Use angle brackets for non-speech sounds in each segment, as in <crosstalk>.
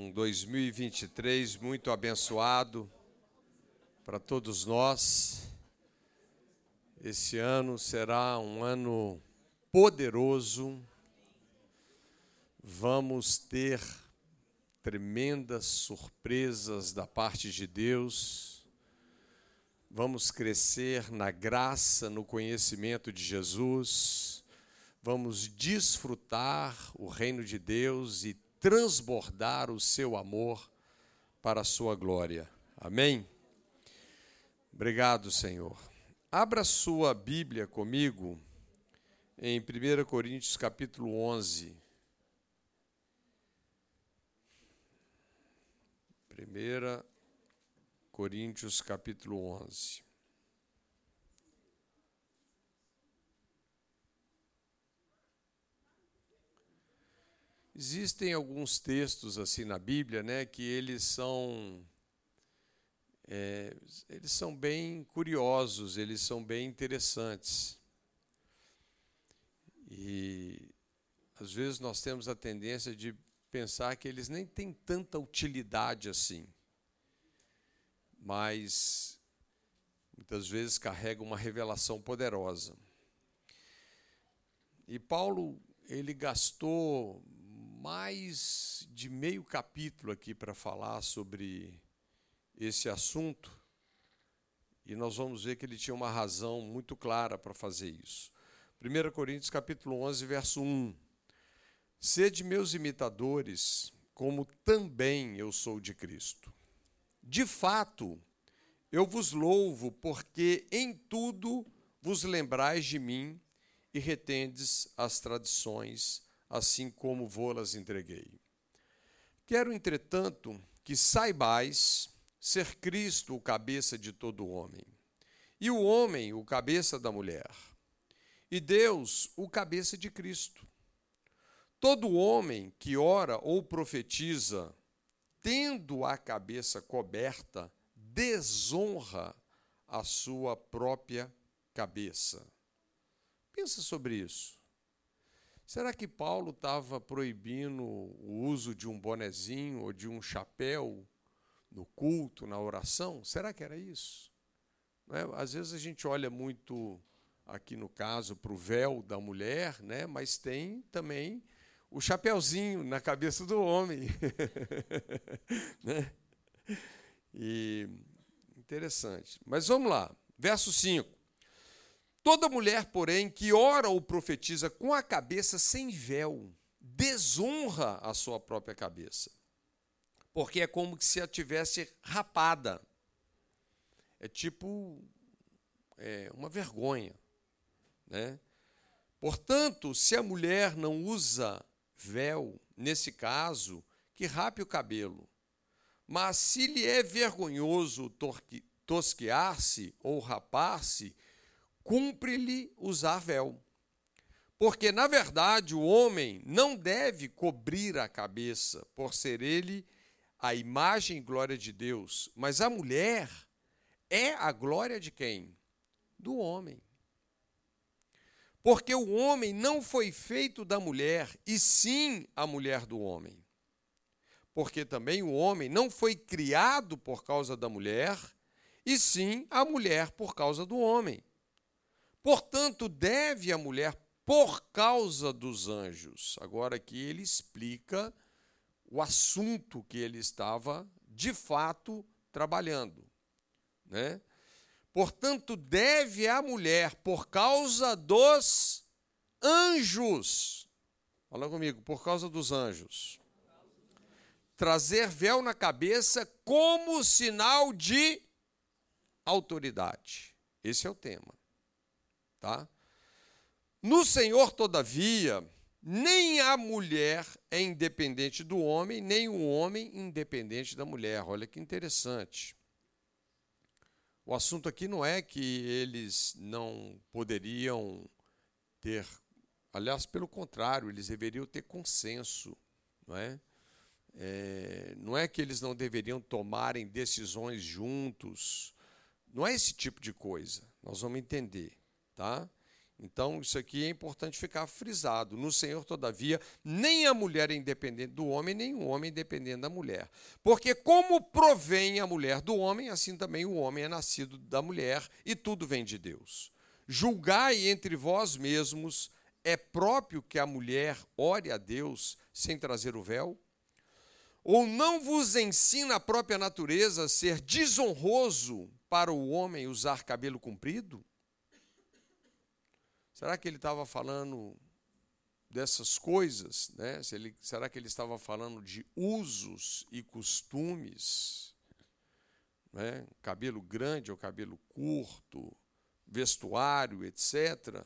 um 2023 muito abençoado para todos nós. Esse ano será um ano poderoso. Vamos ter tremendas surpresas da parte de Deus. Vamos crescer na graça, no conhecimento de Jesus. Vamos desfrutar o reino de Deus e transbordar o seu amor para a sua glória. Amém? Obrigado, Senhor. Abra sua Bíblia comigo em 1 Coríntios capítulo 11. 1 Coríntios capítulo 11. Existem alguns textos assim na Bíblia, né, que eles são é, eles são bem curiosos, eles são bem interessantes. E às vezes nós temos a tendência de pensar que eles nem têm tanta utilidade assim, mas muitas vezes carregam uma revelação poderosa. E Paulo ele gastou mais de meio capítulo aqui para falar sobre esse assunto, e nós vamos ver que ele tinha uma razão muito clara para fazer isso. 1 Coríntios capítulo 11, verso 1. Sede meus imitadores, como também eu sou de Cristo. De fato, eu vos louvo, porque em tudo vos lembrais de mim e retendes as tradições assim como vô-las entreguei. Quero, entretanto, que saibais ser Cristo o cabeça de todo homem, e o homem o cabeça da mulher, e Deus o cabeça de Cristo. Todo homem que ora ou profetiza, tendo a cabeça coberta, desonra a sua própria cabeça. Pensa sobre isso. Será que Paulo estava proibindo o uso de um bonezinho ou de um chapéu no culto, na oração? Será que era isso? É? Às vezes a gente olha muito, aqui no caso, para o véu da mulher, né? mas tem também o chapéuzinho na cabeça do homem. <laughs> né? E interessante. Mas vamos lá, verso 5. Toda mulher, porém, que ora ou profetiza com a cabeça sem véu, desonra a sua própria cabeça, porque é como se a tivesse rapada. É tipo é, uma vergonha. Né? Portanto, se a mulher não usa véu, nesse caso, que rape o cabelo. Mas se lhe é vergonhoso tosquear-se ou rapar-se, cumpre-lhe usar véu. Porque, na verdade, o homem não deve cobrir a cabeça, por ser ele a imagem e glória de Deus, mas a mulher é a glória de quem? Do homem. Porque o homem não foi feito da mulher, e sim a mulher do homem. Porque também o homem não foi criado por causa da mulher, e sim a mulher por causa do homem. Portanto, deve a mulher por causa dos anjos. Agora aqui ele explica o assunto que ele estava de fato trabalhando, né? Portanto, deve a mulher por causa dos anjos. Fala comigo, por causa dos anjos. Trazer véu na cabeça como sinal de autoridade. Esse é o tema. Tá? No Senhor, todavia, nem a mulher é independente do homem, nem o homem independente da mulher. Olha que interessante. O assunto aqui não é que eles não poderiam ter, aliás, pelo contrário, eles deveriam ter consenso, não é? é não é que eles não deveriam tomarem decisões juntos, não é esse tipo de coisa. Nós vamos entender. Tá? Então, isso aqui é importante ficar frisado. No Senhor, todavia, nem a mulher é independente do homem, nem o homem é independente da mulher. Porque, como provém a mulher do homem, assim também o homem é nascido da mulher, e tudo vem de Deus. Julgai entre vós mesmos: é próprio que a mulher ore a Deus sem trazer o véu? Ou não vos ensina a própria natureza ser desonroso para o homem usar cabelo comprido? Será que ele estava falando dessas coisas? Né? Ele, será que ele estava falando de usos e costumes? Né? Cabelo grande ou cabelo curto, vestuário, etc.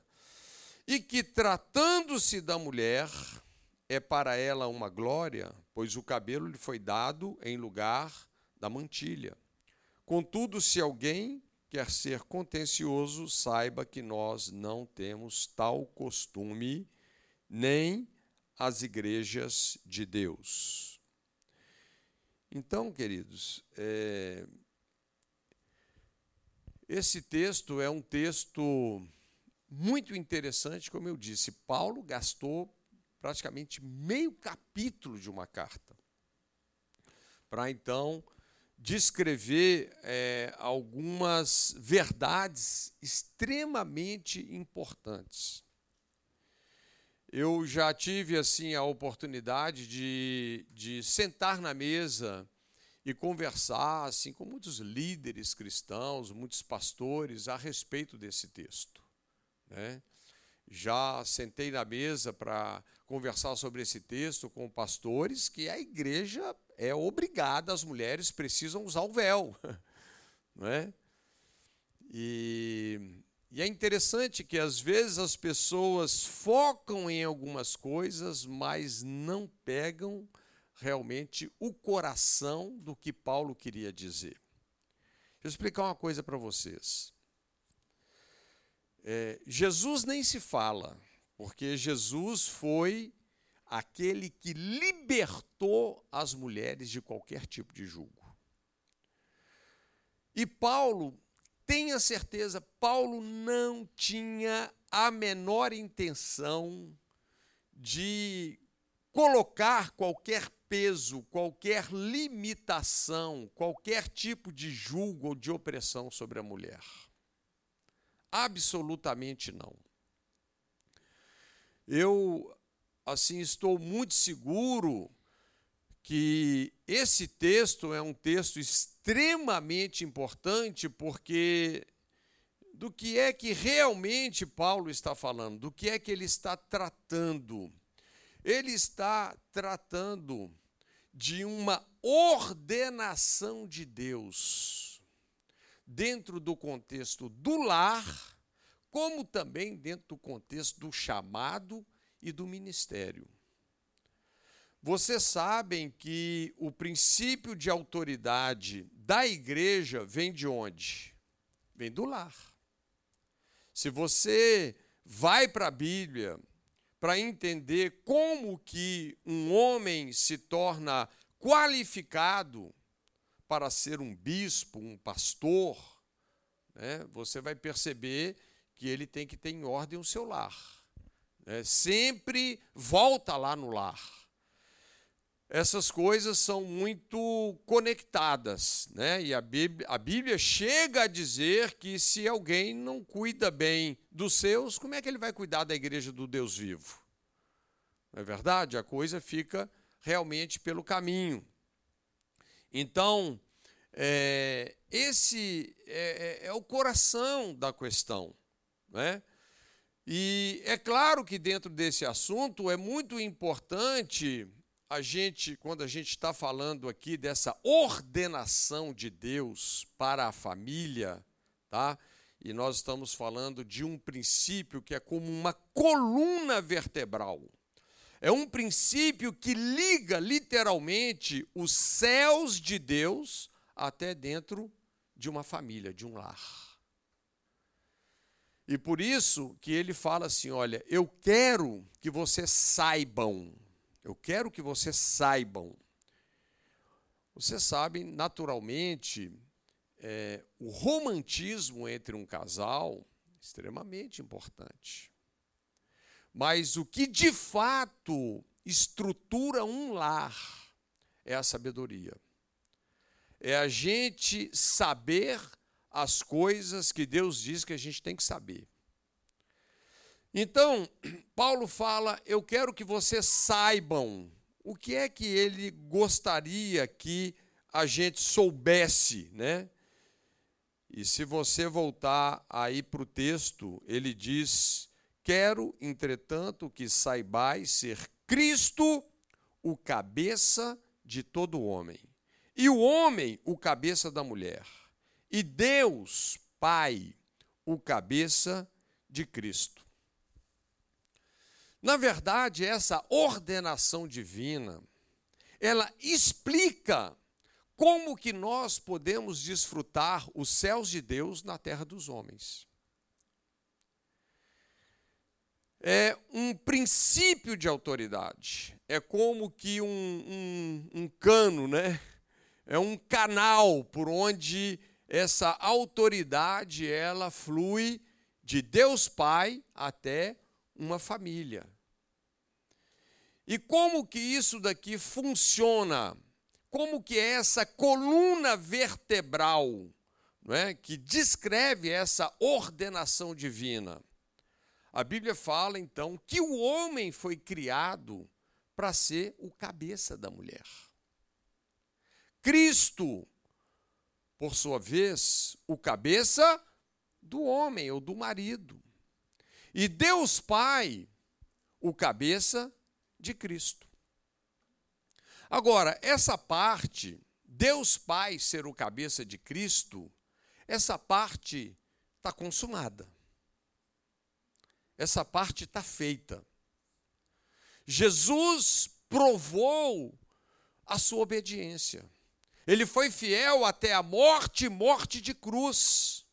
E que, tratando-se da mulher, é para ela uma glória, pois o cabelo lhe foi dado em lugar da mantilha. Contudo, se alguém quer ser contencioso, saiba que nós não temos tal costume, nem as igrejas de Deus. Então, queridos, é, esse texto é um texto muito interessante, como eu disse. Paulo gastou praticamente meio capítulo de uma carta para então descrever é, algumas verdades extremamente importantes. Eu já tive assim a oportunidade de, de sentar na mesa e conversar assim com muitos líderes cristãos, muitos pastores a respeito desse texto. Né? Já sentei na mesa para conversar sobre esse texto com pastores que a igreja é obrigada, as mulheres precisam usar o véu. <laughs> Não é? E, e é interessante que às vezes as pessoas focam em algumas coisas, mas não pegam realmente o coração do que Paulo queria dizer. Deixa eu explicar uma coisa para vocês. É, Jesus nem se fala, porque Jesus foi aquele que libertou as mulheres de qualquer tipo de julgo. E Paulo, tenha certeza, Paulo não tinha a menor intenção de colocar qualquer peso, qualquer limitação, qualquer tipo de julgo ou de opressão sobre a mulher. Absolutamente não. Eu assim estou muito seguro que esse texto é um texto extremamente importante porque do que é que realmente Paulo está falando, do que é que ele está tratando. Ele está tratando de uma ordenação de Deus dentro do contexto do lar, como também dentro do contexto do chamado e do ministério. Vocês sabem que o princípio de autoridade da igreja vem de onde? Vem do lar. Se você vai para a Bíblia para entender como que um homem se torna qualificado para ser um bispo, um pastor, né, você vai perceber que ele tem que ter em ordem o seu lar é, sempre volta lá no lar. Essas coisas são muito conectadas, né? E a Bíblia, a Bíblia chega a dizer que se alguém não cuida bem dos seus, como é que ele vai cuidar da igreja do Deus vivo? Não é verdade? A coisa fica realmente pelo caminho. Então, é, esse é, é, é o coração da questão. Né? E é claro que dentro desse assunto é muito importante a gente, quando a gente está falando aqui dessa ordenação de Deus para a família, tá? E nós estamos falando de um princípio que é como uma coluna vertebral. É um princípio que liga literalmente os céus de Deus até dentro de uma família, de um lar. E por isso que ele fala assim: olha, eu quero que vocês saibam, eu quero que vocês saibam. Vocês sabem, naturalmente, é, o romantismo entre um casal extremamente importante. Mas o que de fato estrutura um lar é a sabedoria. É a gente saber as coisas que Deus diz que a gente tem que saber. Então, <clears throat> Paulo fala: Eu quero que vocês saibam o que é que ele gostaria que a gente soubesse, né? E se você voltar aí para o texto, ele diz: Quero, entretanto, que saibais ser Cristo o cabeça de todo homem, e o homem o cabeça da mulher, e Deus, Pai, o cabeça de Cristo. Na verdade, essa ordenação divina, ela explica como que nós podemos desfrutar os céus de Deus na terra dos homens. É um princípio de autoridade. É como que um, um, um cano, né? É um canal por onde essa autoridade ela flui de Deus Pai até uma família. E como que isso daqui funciona? como que é essa coluna vertebral não é, que descreve essa ordenação divina. A Bíblia fala então que o homem foi criado para ser o cabeça da mulher. Cristo, por sua vez, o cabeça do homem ou do marido. E Deus Pai, o cabeça de Cristo. Agora, essa parte, Deus Pai ser o cabeça de Cristo, essa parte está consumada. Essa parte está feita. Jesus provou a sua obediência. Ele foi fiel até a morte morte de cruz.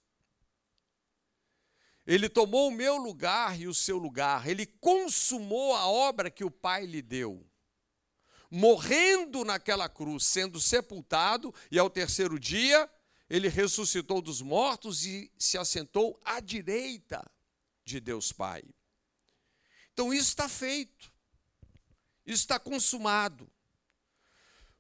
Ele tomou o meu lugar e o seu lugar. Ele consumou a obra que o Pai lhe deu morrendo naquela cruz, sendo sepultado, e ao terceiro dia ele ressuscitou dos mortos e se assentou à direita de Deus Pai. Então isso está feito, isso está consumado.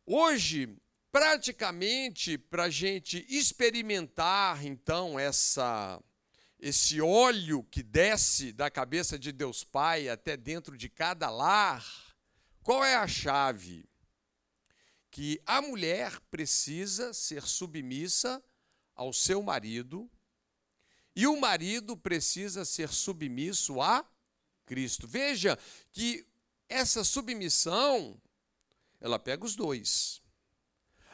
Hoje, praticamente, para a gente experimentar então essa esse óleo que desce da cabeça de Deus Pai até dentro de cada lar, qual é a chave? Que a mulher precisa ser submissa ao seu marido e o marido precisa ser submisso a Cristo. Veja que essa submissão ela pega os dois.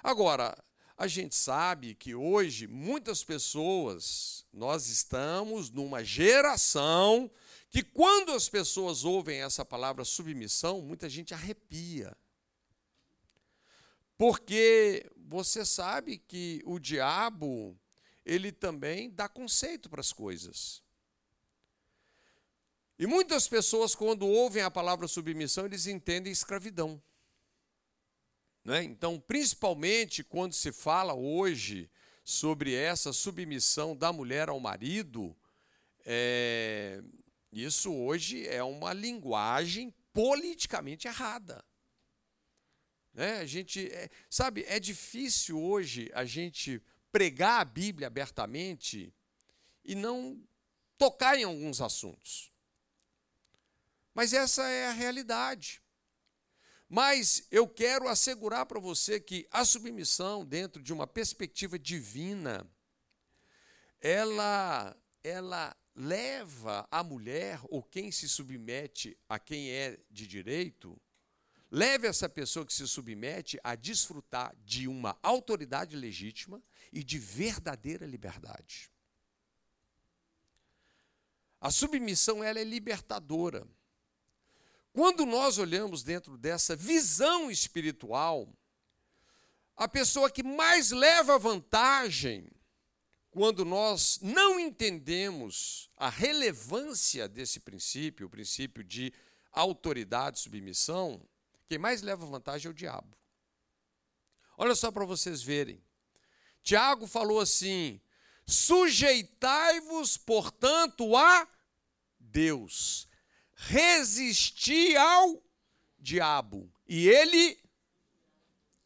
Agora, a gente sabe que hoje muitas pessoas, nós estamos numa geração que quando as pessoas ouvem essa palavra submissão, muita gente arrepia. Porque você sabe que o diabo, ele também dá conceito para as coisas. E muitas pessoas, quando ouvem a palavra submissão, eles entendem escravidão. Né? Então, principalmente quando se fala hoje sobre essa submissão da mulher ao marido, é, isso hoje é uma linguagem politicamente errada. Né? A gente, é, sabe, é difícil hoje a gente pregar a Bíblia abertamente e não tocar em alguns assuntos. Mas essa é a realidade. Mas eu quero assegurar para você que a submissão, dentro de uma perspectiva divina, ela, ela leva a mulher ou quem se submete a quem é de direito, leva essa pessoa que se submete a desfrutar de uma autoridade legítima e de verdadeira liberdade. A submissão ela é libertadora. Quando nós olhamos dentro dessa visão espiritual, a pessoa que mais leva vantagem quando nós não entendemos a relevância desse princípio, o princípio de autoridade e submissão, quem mais leva vantagem é o diabo. Olha só para vocês verem. Tiago falou assim: Sujeitai-vos, portanto, a Deus. Resisti ao diabo. E ele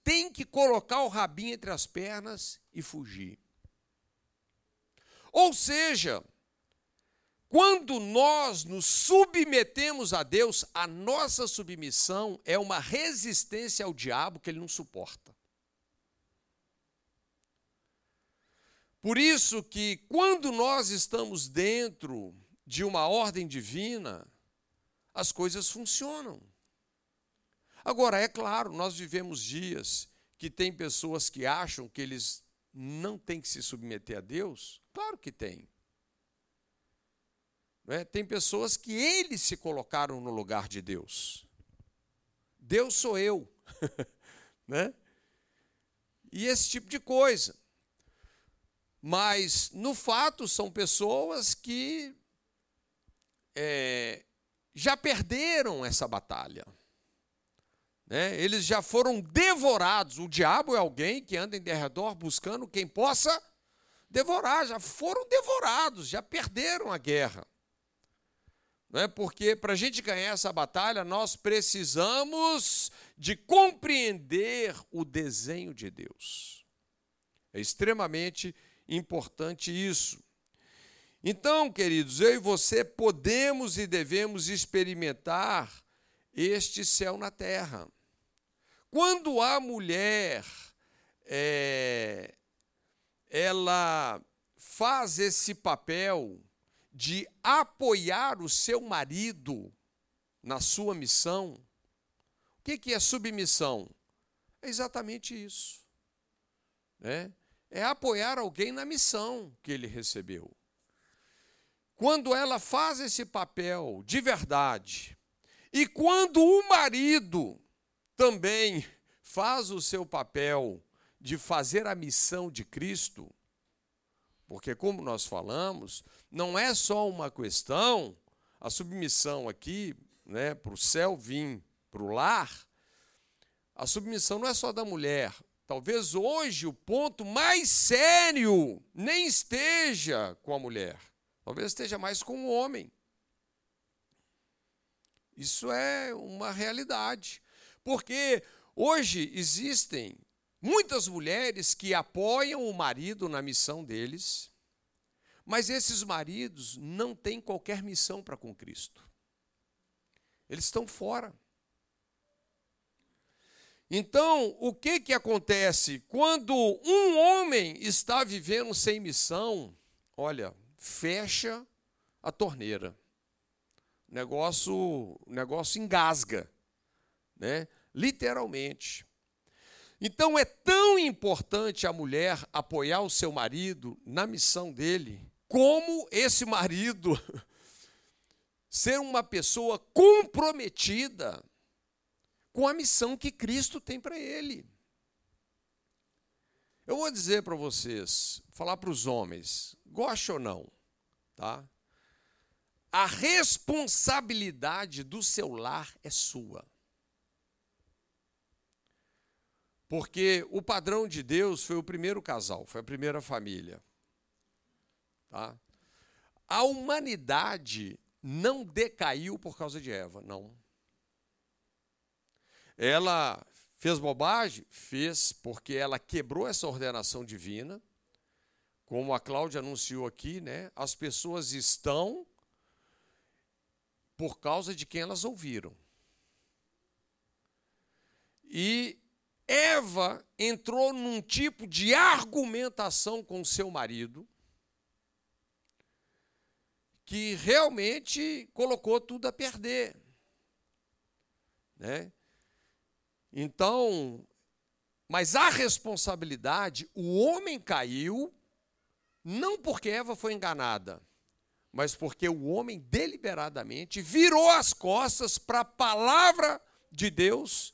tem que colocar o rabinho entre as pernas e fugir. Ou seja, quando nós nos submetemos a Deus, a nossa submissão é uma resistência ao diabo que ele não suporta. Por isso que quando nós estamos dentro de uma ordem divina, as coisas funcionam. Agora, é claro, nós vivemos dias que tem pessoas que acham que eles não têm que se submeter a Deus. Claro que tem. É? Tem pessoas que eles se colocaram no lugar de Deus. Deus sou eu. <laughs> né? E esse tipo de coisa. Mas, no fato, são pessoas que é, já perderam essa batalha. Né? Eles já foram devorados. O diabo é alguém que anda em derredor buscando quem possa devorar. Já foram devorados, já perderam a guerra. Né? Porque para a gente ganhar essa batalha, nós precisamos de compreender o desenho de Deus. É extremamente importante isso. Então, queridos, eu e você podemos e devemos experimentar este céu na terra. Quando a mulher é, ela faz esse papel de apoiar o seu marido na sua missão. O que é submissão? É exatamente isso. Né? É apoiar alguém na missão que ele recebeu. Quando ela faz esse papel de verdade, e quando o marido também faz o seu papel de fazer a missão de Cristo, porque, como nós falamos, não é só uma questão, a submissão aqui, né, para o céu vir para o lar, a submissão não é só da mulher. Talvez hoje o ponto mais sério nem esteja com a mulher, talvez esteja mais com o homem. Isso é uma realidade. Porque hoje existem Muitas mulheres que apoiam o marido na missão deles, mas esses maridos não têm qualquer missão para com Cristo. Eles estão fora. Então, o que, que acontece? Quando um homem está vivendo sem missão, olha, fecha a torneira. O negócio, o negócio engasga, né? literalmente. Então é tão importante a mulher apoiar o seu marido na missão dele, como esse marido <laughs> ser uma pessoa comprometida com a missão que Cristo tem para ele. Eu vou dizer para vocês, falar para os homens, goste ou não, tá? A responsabilidade do seu lar é sua. Porque o padrão de Deus foi o primeiro casal, foi a primeira família. Tá? A humanidade não decaiu por causa de Eva, não. Ela fez bobagem? Fez, porque ela quebrou essa ordenação divina. Como a Cláudia anunciou aqui, né? As pessoas estão por causa de quem elas ouviram. E Eva entrou num tipo de argumentação com seu marido que realmente colocou tudo a perder. Né? Então, mas a responsabilidade, o homem caiu, não porque Eva foi enganada, mas porque o homem deliberadamente virou as costas para a palavra de Deus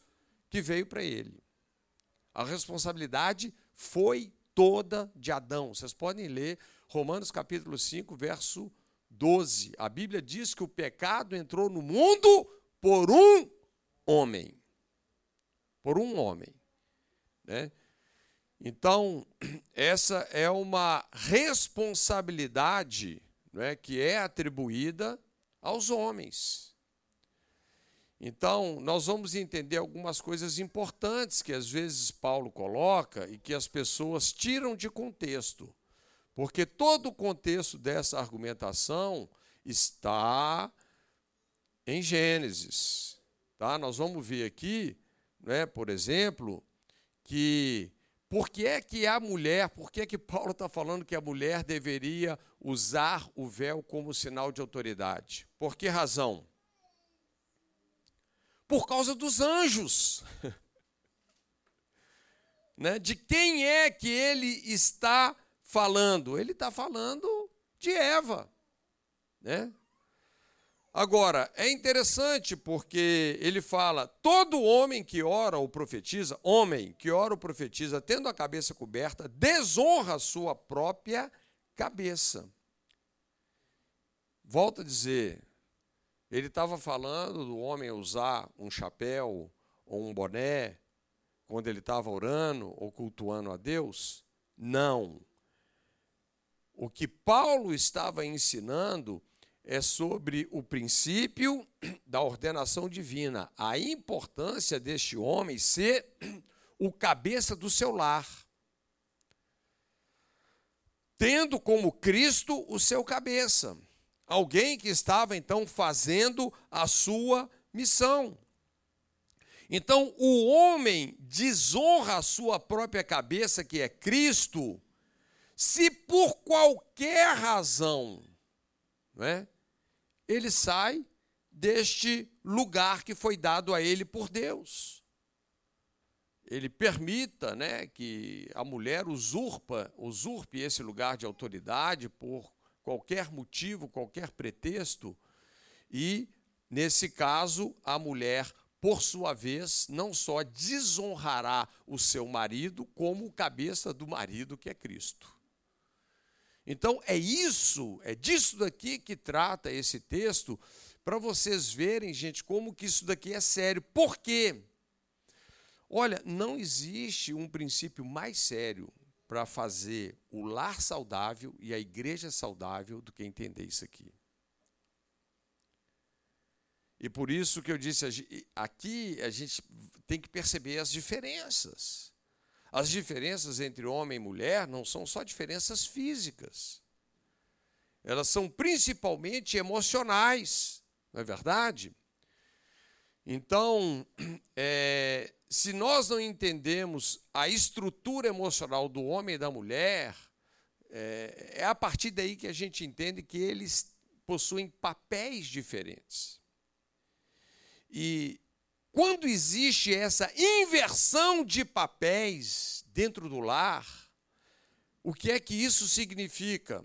que veio para ele. A responsabilidade foi toda de Adão. Vocês podem ler Romanos capítulo 5, verso 12. A Bíblia diz que o pecado entrou no mundo por um homem. Por um homem. Né? Então, <clears throat> essa é uma responsabilidade é, que é atribuída aos homens. Então, nós vamos entender algumas coisas importantes que às vezes Paulo coloca e que as pessoas tiram de contexto. Porque todo o contexto dessa argumentação está em Gênesis. Tá? Nós vamos ver aqui, né, por exemplo, que por que é que a mulher, por que é que Paulo está falando que a mulher deveria usar o véu como sinal de autoridade? Por que razão? Por causa dos anjos. <laughs> né? De quem é que ele está falando? Ele está falando de Eva. Né? Agora, é interessante porque ele fala: todo homem que ora ou profetiza, homem que ora ou profetiza, tendo a cabeça coberta, desonra a sua própria cabeça. Volto a dizer, ele estava falando do homem usar um chapéu ou um boné quando ele estava orando ou cultuando a Deus? Não. O que Paulo estava ensinando é sobre o princípio da ordenação divina, a importância deste homem ser o cabeça do seu lar, tendo como Cristo o seu cabeça, alguém que estava então fazendo a sua missão. Então, o homem desonra a sua própria cabeça, que é Cristo, se por qualquer razão, não é? Ele sai deste lugar que foi dado a ele por Deus. Ele permita né, que a mulher usurpa, usurpe esse lugar de autoridade por qualquer motivo, qualquer pretexto, e, nesse caso, a mulher, por sua vez, não só desonrará o seu marido, como o cabeça do marido, que é Cristo. Então é isso, é disso daqui que trata esse texto, para vocês verem, gente, como que isso daqui é sério. Por quê? Olha, não existe um princípio mais sério para fazer o lar saudável e a igreja saudável do que entender isso aqui. E por isso que eu disse, aqui a gente tem que perceber as diferenças. As diferenças entre homem e mulher não são só diferenças físicas. Elas são principalmente emocionais, não é verdade? Então, <clears throat> é, se nós não entendemos a estrutura emocional do homem e da mulher, é, é a partir daí que a gente entende que eles possuem papéis diferentes. E quando existe essa inversão de papéis dentro do lar, o que é que isso significa?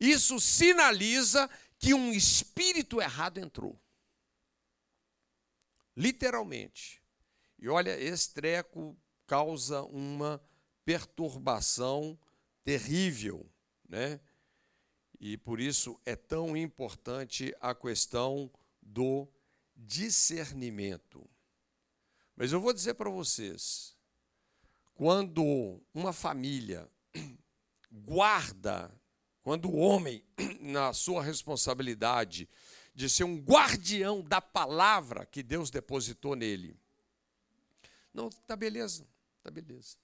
Isso sinaliza que um espírito errado entrou. Literalmente. E olha, esse treco causa uma perturbação terrível, né? E por isso é tão importante a questão do discernimento. Mas eu vou dizer para vocês: quando uma família guarda, quando o homem, <clears throat> na sua responsabilidade de ser um guardião da palavra que Deus depositou nele, não, tá beleza, tá beleza.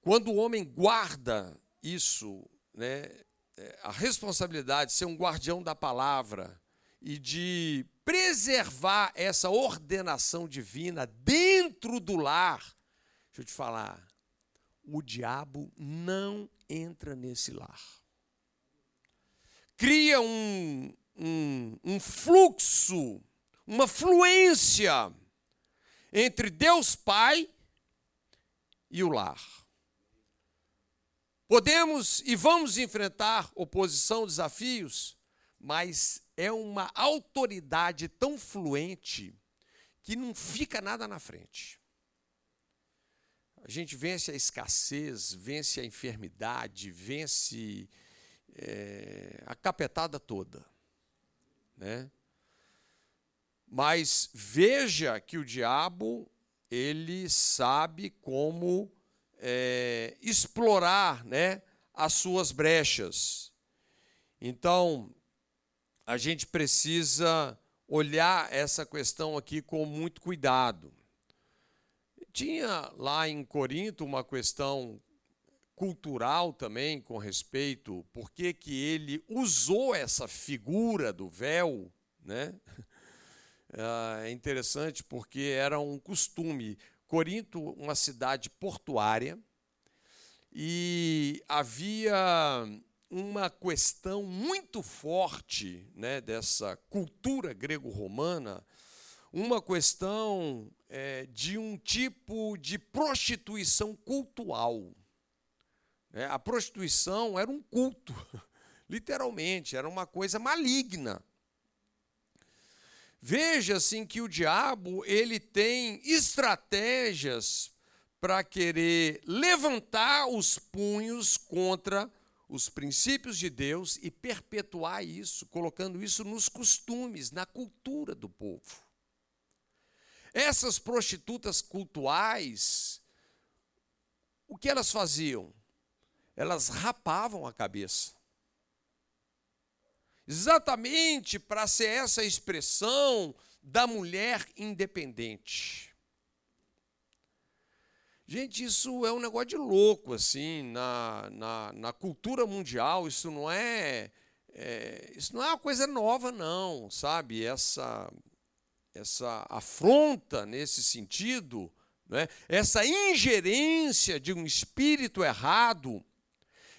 Quando o homem guarda isso, né, é, a responsabilidade de ser um guardião da palavra e de preservar essa ordenação divina dentro do lar, deixa eu te falar, o diabo não entra nesse lar. Cria um, um, um fluxo, uma fluência entre Deus Pai e o lar. Podemos e vamos enfrentar oposição, desafios, mas é uma autoridade tão fluente que não fica nada na frente. A gente vence a escassez, vence a enfermidade, vence é, a capetada toda. Né? Mas veja que o diabo, ele sabe como é, explorar né, as suas brechas. Então, a gente precisa olhar essa questão aqui com muito cuidado. Tinha lá em Corinto uma questão cultural também com respeito por que ele usou essa figura do véu, né? <laughs> É interessante porque era um costume. Corinto, uma cidade portuária, e havia uma questão muito forte né, dessa cultura grego-romana, uma questão é, de um tipo de prostituição cultual. É, a prostituição era um culto, <laughs> literalmente, era uma coisa maligna. Veja assim que o diabo ele tem estratégias para querer levantar os punhos contra os princípios de Deus e perpetuar isso, colocando isso nos costumes, na cultura do povo. Essas prostitutas cultuais, o que elas faziam? Elas rapavam a cabeça. Exatamente para ser essa expressão da mulher independente. Gente, isso é um negócio de louco, assim, na, na, na cultura mundial, isso não é, é, isso não é uma coisa nova, não, sabe? Essa, essa afronta nesse sentido, né? essa ingerência de um espírito errado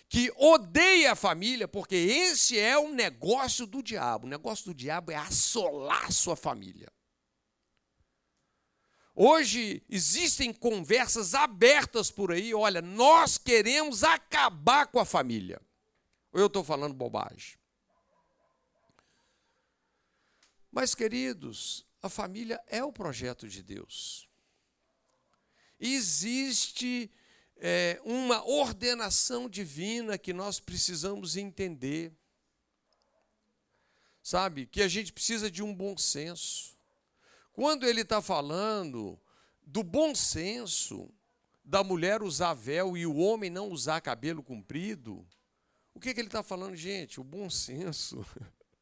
que odeia a família, porque esse é o negócio do diabo. O negócio do diabo é assolar sua família. Hoje existem conversas abertas por aí, olha, nós queremos acabar com a família. Ou eu estou falando bobagem? Mas, queridos, a família é o projeto de Deus. Existe é, uma ordenação divina que nós precisamos entender. Sabe? Que a gente precisa de um bom senso. Quando ele está falando do bom senso da mulher usar véu e o homem não usar cabelo comprido, o que, que ele está falando, gente? O bom senso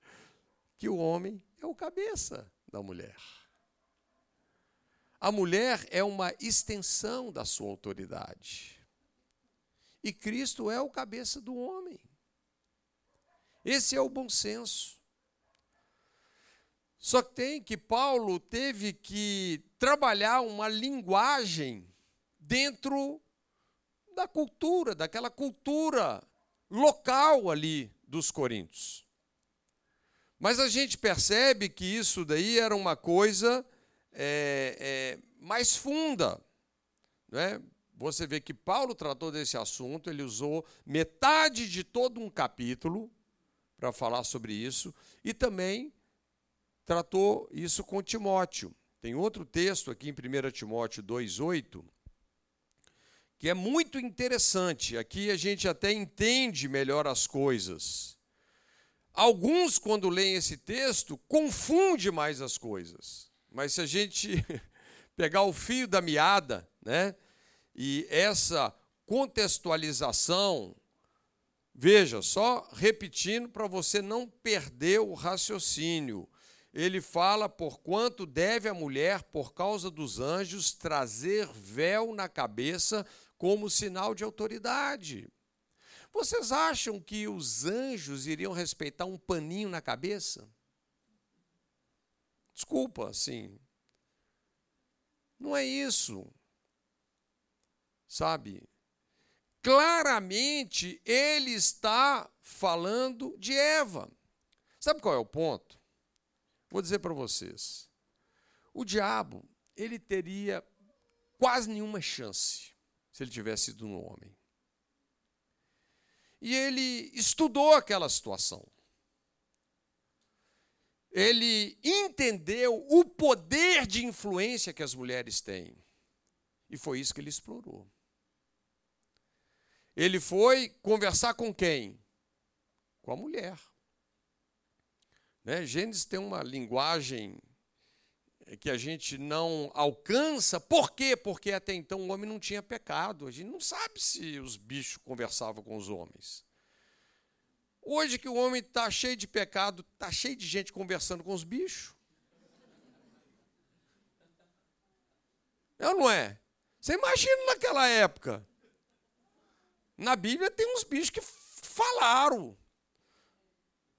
<laughs> que o homem é o cabeça da mulher. A mulher é uma extensão da sua autoridade. E Cristo é o cabeça do homem. Esse é o bom senso. Só que tem que Paulo teve que trabalhar uma linguagem dentro da cultura, daquela cultura local ali dos coríntios. Mas a gente percebe que isso daí era uma coisa é, é, mais funda. Né? Você vê que Paulo tratou desse assunto, ele usou metade de todo um capítulo para falar sobre isso, e também tratou isso com Timóteo. Tem outro texto aqui em 1 Timóteo 2,8, que é muito interessante. Aqui a gente até entende melhor as coisas. Alguns, quando leem esse texto, confundem mais as coisas. Mas se a gente <laughs> pegar o fio da meada, né, e essa contextualização, veja, só repetindo para você não perder o raciocínio ele fala por quanto deve a mulher, por causa dos anjos, trazer véu na cabeça como sinal de autoridade. Vocês acham que os anjos iriam respeitar um paninho na cabeça? Desculpa, sim. Não é isso. Sabe? Claramente ele está falando de Eva. Sabe qual é o ponto? Vou dizer para vocês. O diabo, ele teria quase nenhuma chance se ele tivesse sido um homem. E ele estudou aquela situação. Ele entendeu o poder de influência que as mulheres têm. E foi isso que ele explorou. Ele foi conversar com quem? Com a mulher. Né? Gênesis tem uma linguagem que a gente não alcança. Por quê? Porque até então o homem não tinha pecado. A gente não sabe se os bichos conversavam com os homens. Hoje que o homem está cheio de pecado, está cheio de gente conversando com os bichos. É ou não é? Você imagina naquela época. Na Bíblia tem uns bichos que falaram.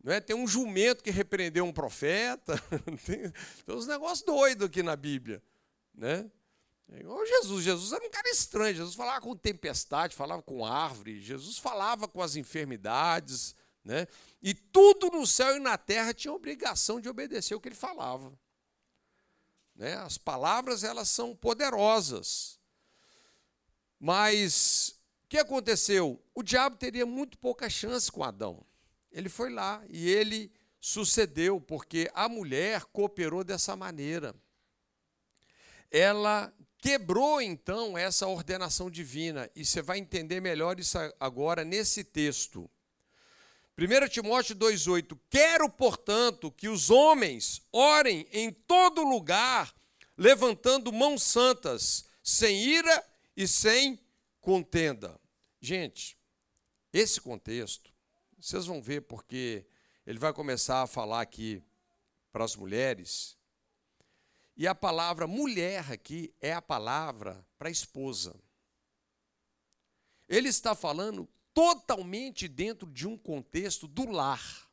Não é? Tem um jumento que repreendeu um profeta. <laughs> Tem, tem uns negócios doidos aqui na Bíblia. Né? É igual Jesus. Jesus era um cara estranho. Jesus falava com tempestade, falava com árvore. Jesus falava com as enfermidades. Né? E tudo no céu e na terra tinha obrigação de obedecer o que ele falava. Né? As palavras elas são poderosas. Mas o que aconteceu? O diabo teria muito pouca chance com Adão. Ele foi lá e ele sucedeu, porque a mulher cooperou dessa maneira. Ela quebrou então essa ordenação divina, e você vai entender melhor isso agora nesse texto. 1 Timóteo 2,8: Quero, portanto, que os homens orem em todo lugar, levantando mãos santas, sem ira e sem contenda. Gente, esse contexto vocês vão ver porque ele vai começar a falar aqui para as mulheres. E a palavra mulher aqui é a palavra para esposa. Ele está falando totalmente dentro de um contexto do lar.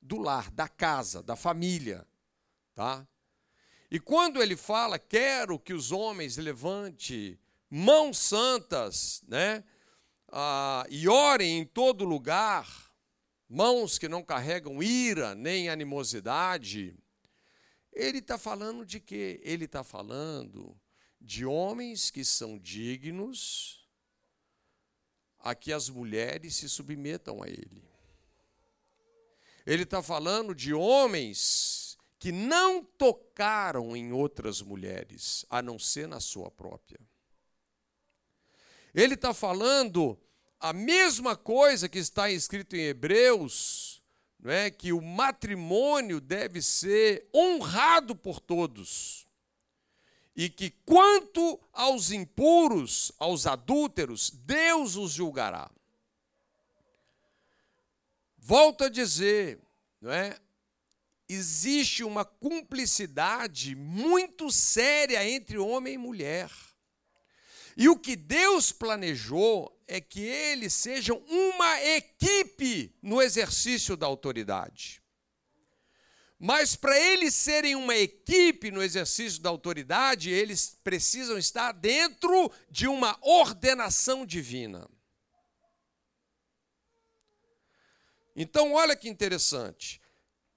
Do lar, da casa, da família, tá? E quando ele fala, quero que os homens levante mãos santas, né? Ah, e orem em todo lugar, mãos que não carregam ira nem animosidade, ele está falando de quê? Ele está falando de homens que são dignos a que as mulheres se submetam a ele. Ele está falando de homens que não tocaram em outras mulheres, a não ser na sua própria. Ele está falando a mesma coisa que está escrito em Hebreus, não é? que o matrimônio deve ser honrado por todos. E que quanto aos impuros, aos adúlteros, Deus os julgará. Volto a dizer, não é? Existe uma cumplicidade muito séria entre homem e mulher. E o que Deus planejou é que eles sejam uma equipe no exercício da autoridade. Mas para eles serem uma equipe no exercício da autoridade, eles precisam estar dentro de uma ordenação divina. Então, olha que interessante.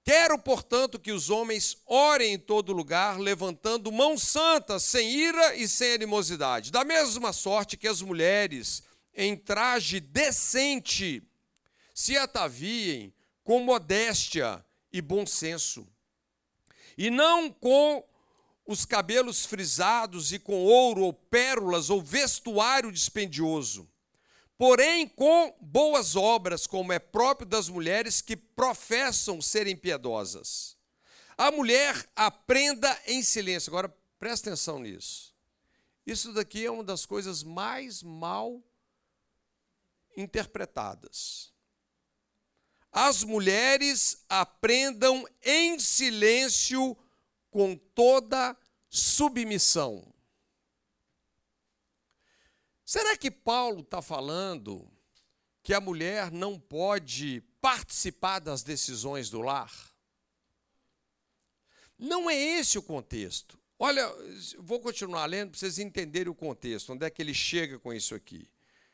Quero, portanto, que os homens orem em todo lugar, levantando mãos santas, sem ira e sem animosidade. Da mesma sorte que as mulheres, em traje decente, se ataviem com modéstia e bom senso, e não com os cabelos frisados e com ouro ou pérolas ou vestuário dispendioso porém com boas obras, como é próprio das mulheres que professam serem piedosas. A mulher aprenda em silêncio. Agora, presta atenção nisso. Isso daqui é uma das coisas mais mal interpretadas. As mulheres aprendam em silêncio com toda submissão. Será que Paulo está falando que a mulher não pode participar das decisões do lar? Não é esse o contexto. Olha, vou continuar lendo para vocês entenderem o contexto, onde é que ele chega com isso aqui.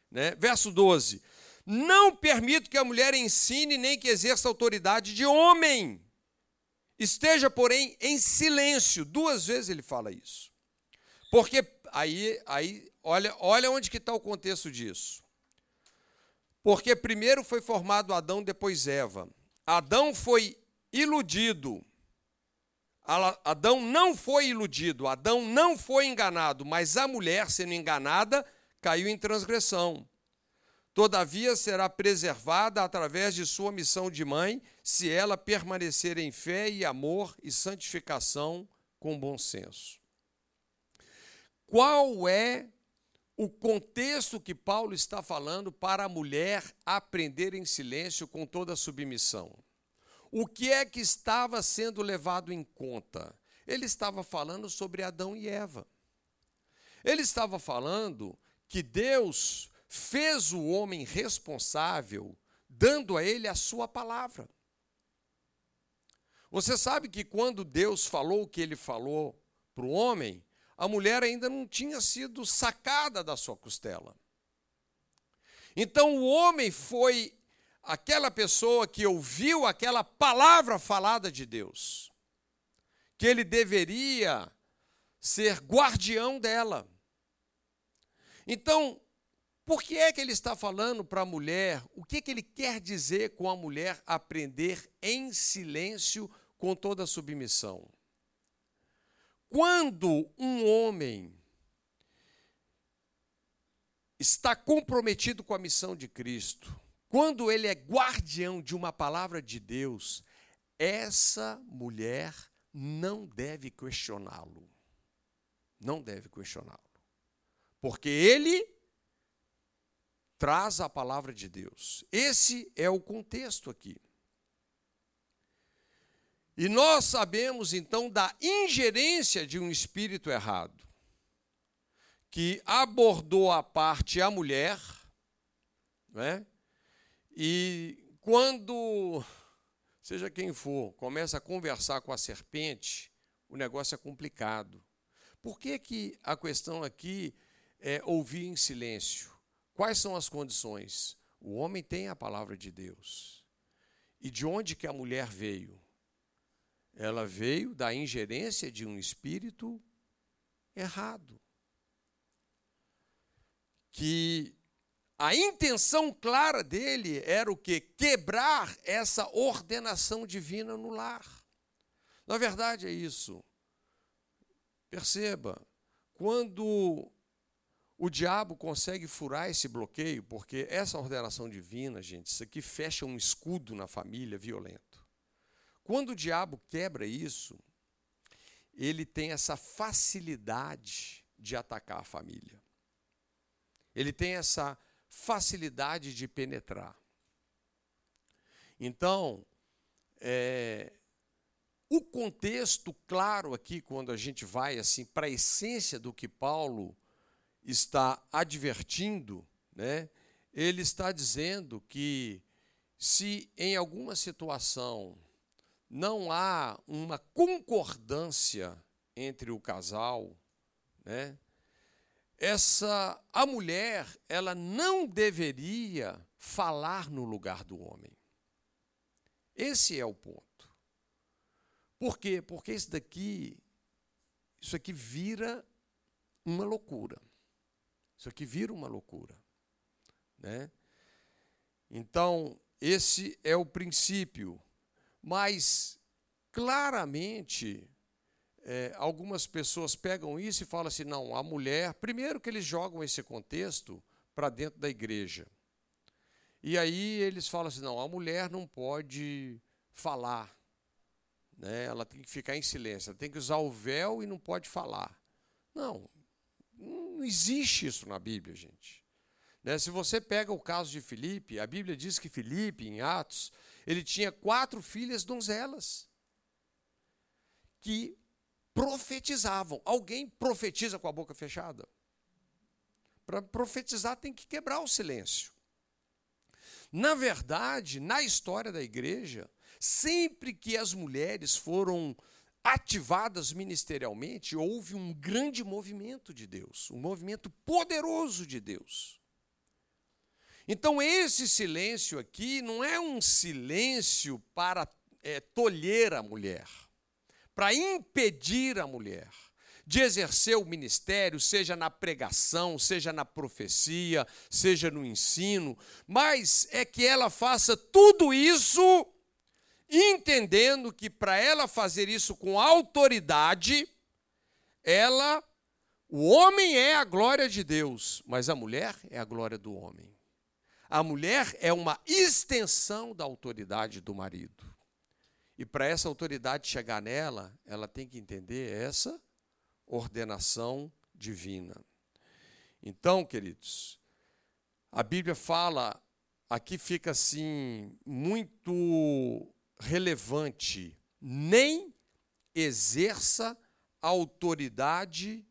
Né? Verso 12: Não permito que a mulher ensine nem que exerça autoridade de homem. Esteja, porém, em silêncio. Duas vezes ele fala isso. Porque aí, aí Olha, olha onde que está o contexto disso. Porque primeiro foi formado Adão, depois Eva. Adão foi iludido. Adão não foi iludido, Adão não foi enganado, mas a mulher, sendo enganada, caiu em transgressão. Todavia será preservada através de sua missão de mãe, se ela permanecer em fé e amor e santificação com bom senso. Qual é o contexto que Paulo está falando para a mulher aprender em silêncio com toda a submissão? O que é que estava sendo levado em conta? Ele estava falando sobre Adão e Eva. Ele estava falando que Deus fez o homem responsável, dando a ele a sua palavra. Você sabe que quando Deus falou o que ele falou para o homem, a mulher ainda não tinha sido sacada da sua costela. Então o homem foi aquela pessoa que ouviu aquela palavra falada de Deus, que ele deveria ser guardião dela. Então, por que é que ele está falando para a mulher? O que, que ele quer dizer com a mulher aprender em silêncio com toda submissão? Quando um homem está comprometido com a missão de Cristo, quando ele é guardião de uma palavra de Deus, essa mulher não deve questioná-lo. Não deve questioná-lo. Porque ele traz a palavra de Deus. Esse é o contexto aqui. E nós sabemos então da ingerência de um espírito errado, que abordou a parte a mulher, né? e quando, seja quem for, começa a conversar com a serpente, o negócio é complicado. Por que, que a questão aqui é ouvir em silêncio? Quais são as condições? O homem tem a palavra de Deus. E de onde que a mulher veio? Ela veio da ingerência de um espírito errado. Que a intenção clara dele era o que? Quebrar essa ordenação divina no lar. Na verdade é isso. Perceba, quando o diabo consegue furar esse bloqueio, porque essa ordenação divina, gente, isso aqui fecha um escudo na família violento. Quando o diabo quebra isso, ele tem essa facilidade de atacar a família. Ele tem essa facilidade de penetrar. Então, é, o contexto claro aqui, quando a gente vai assim para a essência do que Paulo está advertindo, né, ele está dizendo que se em alguma situação não há uma concordância entre o casal, né, essa a mulher ela não deveria falar no lugar do homem. Esse é o ponto. Por quê? Porque isso daqui isso aqui vira uma loucura. Isso aqui vira uma loucura. Né? Então, esse é o princípio. Mas, claramente, é, algumas pessoas pegam isso e falam assim: não, a mulher. Primeiro, que eles jogam esse contexto para dentro da igreja. E aí eles falam assim: não, a mulher não pode falar. Né? Ela tem que ficar em silêncio, ela tem que usar o véu e não pode falar. Não, não existe isso na Bíblia, gente. Né? Se você pega o caso de Filipe, a Bíblia diz que Filipe, em Atos, ele tinha quatro filhas donzelas que profetizavam. Alguém profetiza com a boca fechada? Para profetizar tem que quebrar o silêncio. Na verdade, na história da igreja, sempre que as mulheres foram ativadas ministerialmente, houve um grande movimento de Deus, um movimento poderoso de Deus. Então, esse silêncio aqui não é um silêncio para é, tolher a mulher, para impedir a mulher de exercer o ministério, seja na pregação, seja na profecia, seja no ensino, mas é que ela faça tudo isso entendendo que para ela fazer isso com autoridade, ela, o homem é a glória de Deus, mas a mulher é a glória do homem. A mulher é uma extensão da autoridade do marido. E para essa autoridade chegar nela, ela tem que entender essa ordenação divina. Então, queridos, a Bíblia fala, aqui fica assim, muito relevante, nem exerça autoridade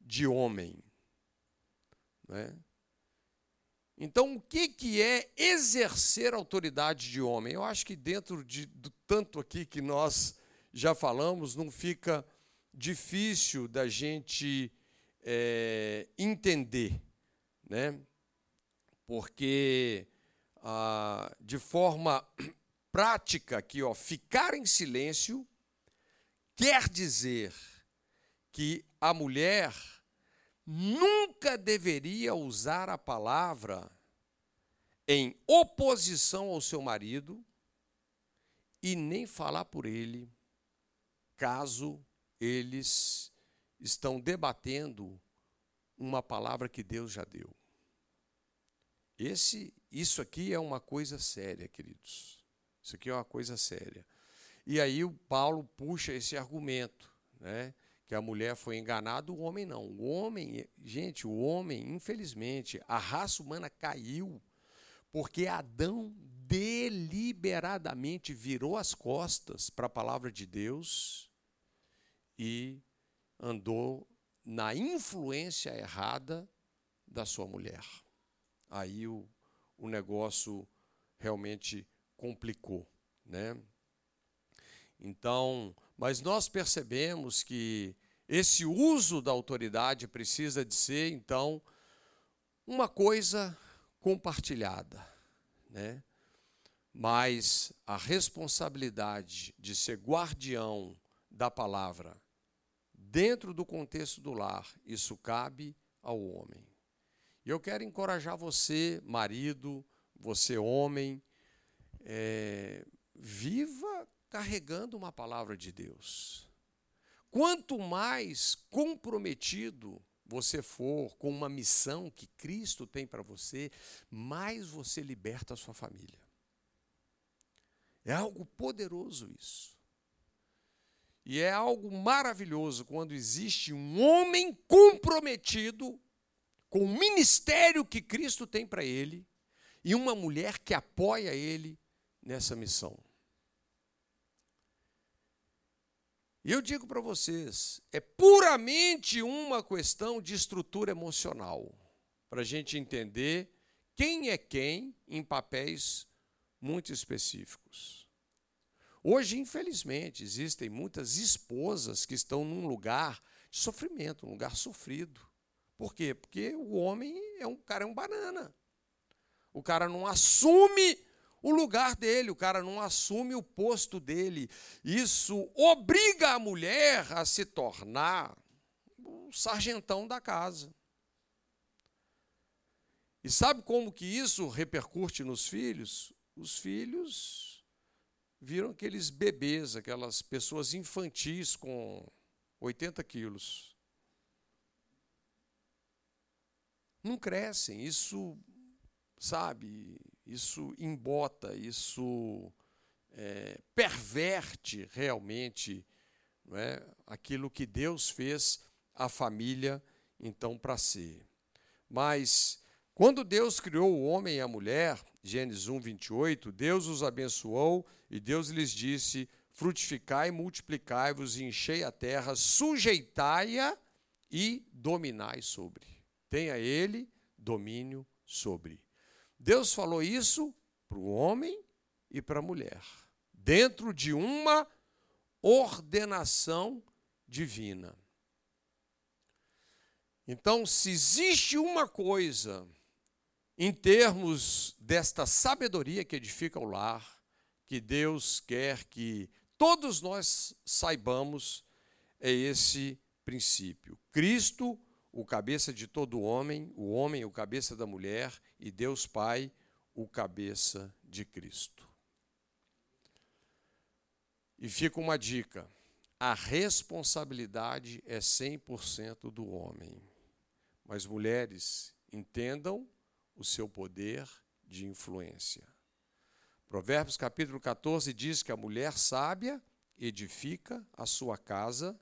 de homem. Né? Então, o que, que é exercer autoridade de homem? Eu acho que dentro de, do tanto aqui que nós já falamos, não fica difícil da gente é, entender, né? Porque ah, de forma <clears throat> prática aqui, ó, ficar em silêncio quer dizer que a mulher nunca deveria usar a palavra em oposição ao seu marido e nem falar por ele, caso eles estão debatendo uma palavra que Deus já deu. Esse, isso aqui é uma coisa séria, queridos. Isso aqui é uma coisa séria. E aí o Paulo puxa esse argumento, né? Que a mulher foi enganada, o homem não. O homem, gente, o homem, infelizmente, a raça humana caiu porque Adão deliberadamente virou as costas para a palavra de Deus e andou na influência errada da sua mulher. Aí o, o negócio realmente complicou, né? Então, mas nós percebemos que esse uso da autoridade precisa de ser, então, uma coisa compartilhada, né? Mas a responsabilidade de ser guardião da palavra dentro do contexto do lar, isso cabe ao homem. E eu quero encorajar você, marido, você, homem, é, viva carregando uma palavra de Deus. Quanto mais comprometido você for com uma missão que Cristo tem para você, mais você liberta a sua família. É algo poderoso isso. E é algo maravilhoso quando existe um homem comprometido com o ministério que Cristo tem para ele e uma mulher que apoia ele nessa missão. E eu digo para vocês, é puramente uma questão de estrutura emocional, para a gente entender quem é quem em papéis muito específicos. Hoje, infelizmente, existem muitas esposas que estão num lugar de sofrimento, um lugar sofrido. Por quê? Porque o homem é um cara é um banana. O cara não assume o lugar dele, o cara não assume o posto dele. Isso obriga a mulher a se tornar o sargentão da casa. E sabe como que isso repercute nos filhos? Os filhos viram aqueles bebês, aquelas pessoas infantis com 80 quilos. Não crescem, isso, sabe, isso embota, isso é, perverte realmente não é, aquilo que Deus fez a família, então, para ser. Mas, quando Deus criou o homem e a mulher, Gênesis 1, 28, Deus os abençoou e Deus lhes disse: frutificai, multiplicai-vos e enchei a terra, sujeitai-a e dominai sobre. Tenha ele domínio sobre. Deus falou isso para o homem e para a mulher, dentro de uma ordenação divina. Então, se existe uma coisa em termos desta sabedoria que edifica o lar, que Deus quer que todos nós saibamos é esse princípio. Cristo, o cabeça de todo homem, o homem, o cabeça da mulher, e Deus Pai, o cabeça de Cristo. E fica uma dica: a responsabilidade é 100% do homem. Mas mulheres, entendam o seu poder de influência. Provérbios capítulo 14 diz que a mulher sábia edifica a sua casa,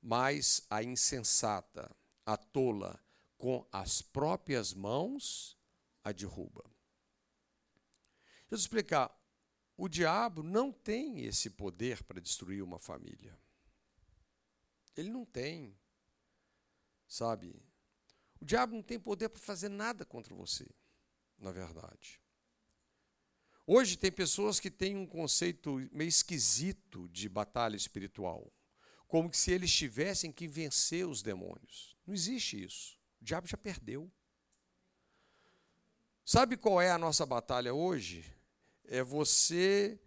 mas a insensata, a tola, com as próprias mãos a derruba. Deixa eu explicar. O diabo não tem esse poder para destruir uma família. Ele não tem. Sabe? O diabo não tem poder para fazer nada contra você, na verdade. Hoje tem pessoas que têm um conceito meio esquisito de batalha espiritual, como se eles tivessem que vencer os demônios. Não existe isso. O diabo já perdeu. Sabe qual é a nossa batalha hoje? É você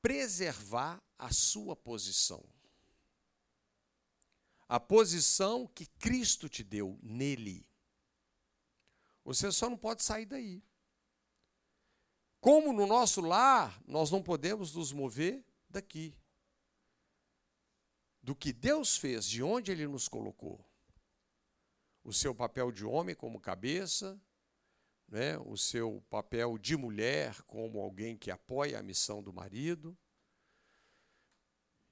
preservar a sua posição. A posição que Cristo te deu nele. Você só não pode sair daí. Como no nosso lar, nós não podemos nos mover daqui. Do que Deus fez, de onde Ele nos colocou. O seu papel de homem como cabeça, né? o seu papel de mulher como alguém que apoia a missão do marido.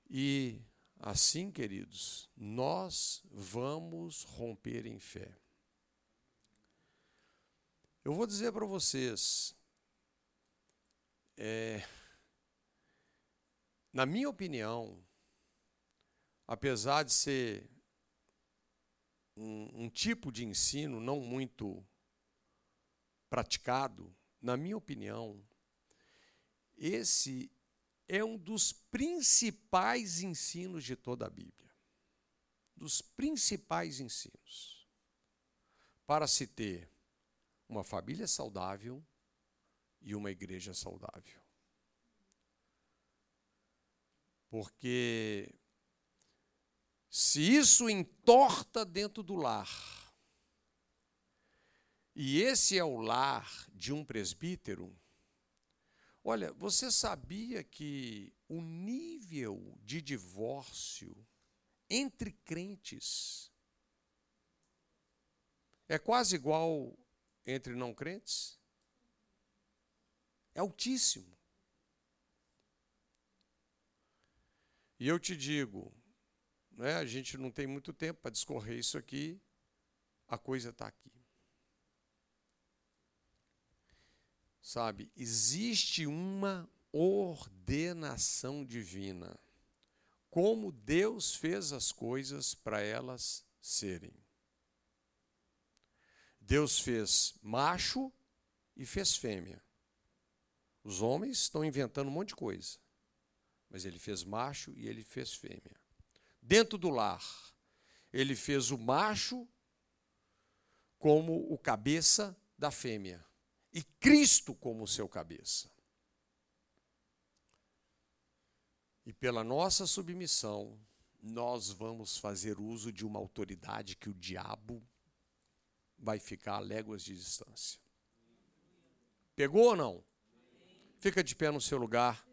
E assim, queridos, nós vamos romper em fé. Eu vou dizer para vocês, é, na minha opinião, apesar de ser um, um tipo de ensino não muito praticado, na minha opinião, esse é um dos principais ensinos de toda a Bíblia. Dos principais ensinos. Para se ter uma família saudável, e uma igreja saudável. Porque se isso entorta dentro do lar, e esse é o lar de um presbítero, olha, você sabia que o nível de divórcio entre crentes é quase igual entre não crentes? É altíssimo. E eu te digo, né, a gente não tem muito tempo para discorrer isso aqui, a coisa está aqui. Sabe, existe uma ordenação divina. Como Deus fez as coisas para elas serem. Deus fez macho e fez fêmea. Os homens estão inventando um monte de coisa. Mas ele fez macho e ele fez fêmea. Dentro do lar, ele fez o macho como o cabeça da fêmea e Cristo como seu cabeça. E pela nossa submissão, nós vamos fazer uso de uma autoridade que o diabo vai ficar a léguas de distância. Pegou ou não? Fica de pé no seu lugar.